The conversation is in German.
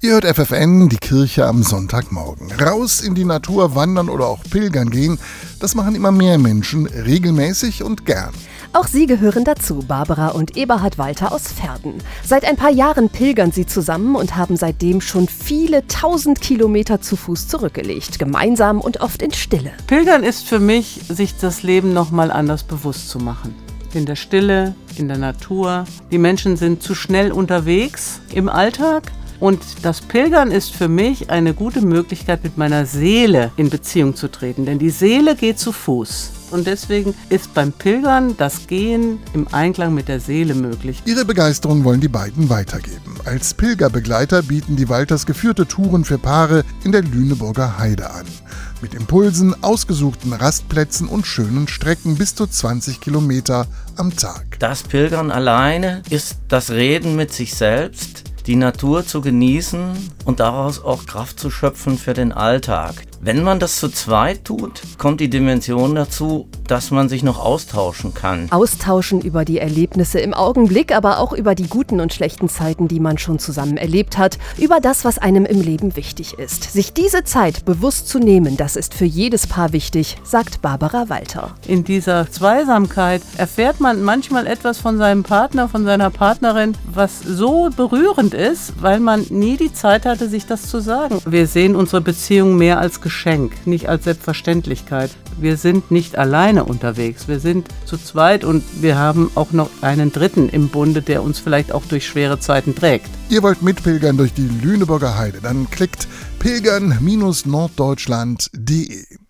Ihr hört FFN, die Kirche am Sonntagmorgen. Raus in die Natur wandern oder auch pilgern gehen, das machen immer mehr Menschen regelmäßig und gern. Auch sie gehören dazu, Barbara und Eberhard Walter aus Verden. Seit ein paar Jahren pilgern sie zusammen und haben seitdem schon viele tausend Kilometer zu Fuß zurückgelegt, gemeinsam und oft in Stille. Pilgern ist für mich, sich das Leben nochmal anders bewusst zu machen. In der Stille, in der Natur. Die Menschen sind zu schnell unterwegs im Alltag und das Pilgern ist für mich eine gute Möglichkeit, mit meiner Seele in Beziehung zu treten. Denn die Seele geht zu Fuß. Und deswegen ist beim Pilgern das Gehen im Einklang mit der Seele möglich. Ihre Begeisterung wollen die beiden weitergeben. Als Pilgerbegleiter bieten die Walters geführte Touren für Paare in der Lüneburger Heide an. Mit Impulsen, ausgesuchten Rastplätzen und schönen Strecken bis zu 20 Kilometer am Tag. Das Pilgern alleine ist das Reden mit sich selbst, die Natur zu genießen und daraus auch Kraft zu schöpfen für den Alltag. Wenn man das zu zweit tut, kommt die Dimension dazu, dass man sich noch austauschen kann. Austauschen über die Erlebnisse im Augenblick, aber auch über die guten und schlechten Zeiten, die man schon zusammen erlebt hat, über das, was einem im Leben wichtig ist. Sich diese Zeit bewusst zu nehmen, das ist für jedes Paar wichtig, sagt Barbara Walter. In dieser Zweisamkeit erfährt man manchmal etwas von seinem Partner, von seiner Partnerin, was so berührend ist, weil man nie die Zeit hatte, sich das zu sagen. Wir sehen unsere Beziehung mehr als Geschenk, nicht als Selbstverständlichkeit. Wir sind nicht alleine unterwegs, wir sind zu zweit und wir haben auch noch einen Dritten im Bunde, der uns vielleicht auch durch schwere Zeiten trägt. Ihr wollt mitpilgern durch die Lüneburger Heide, dann klickt pilgern-norddeutschland.de.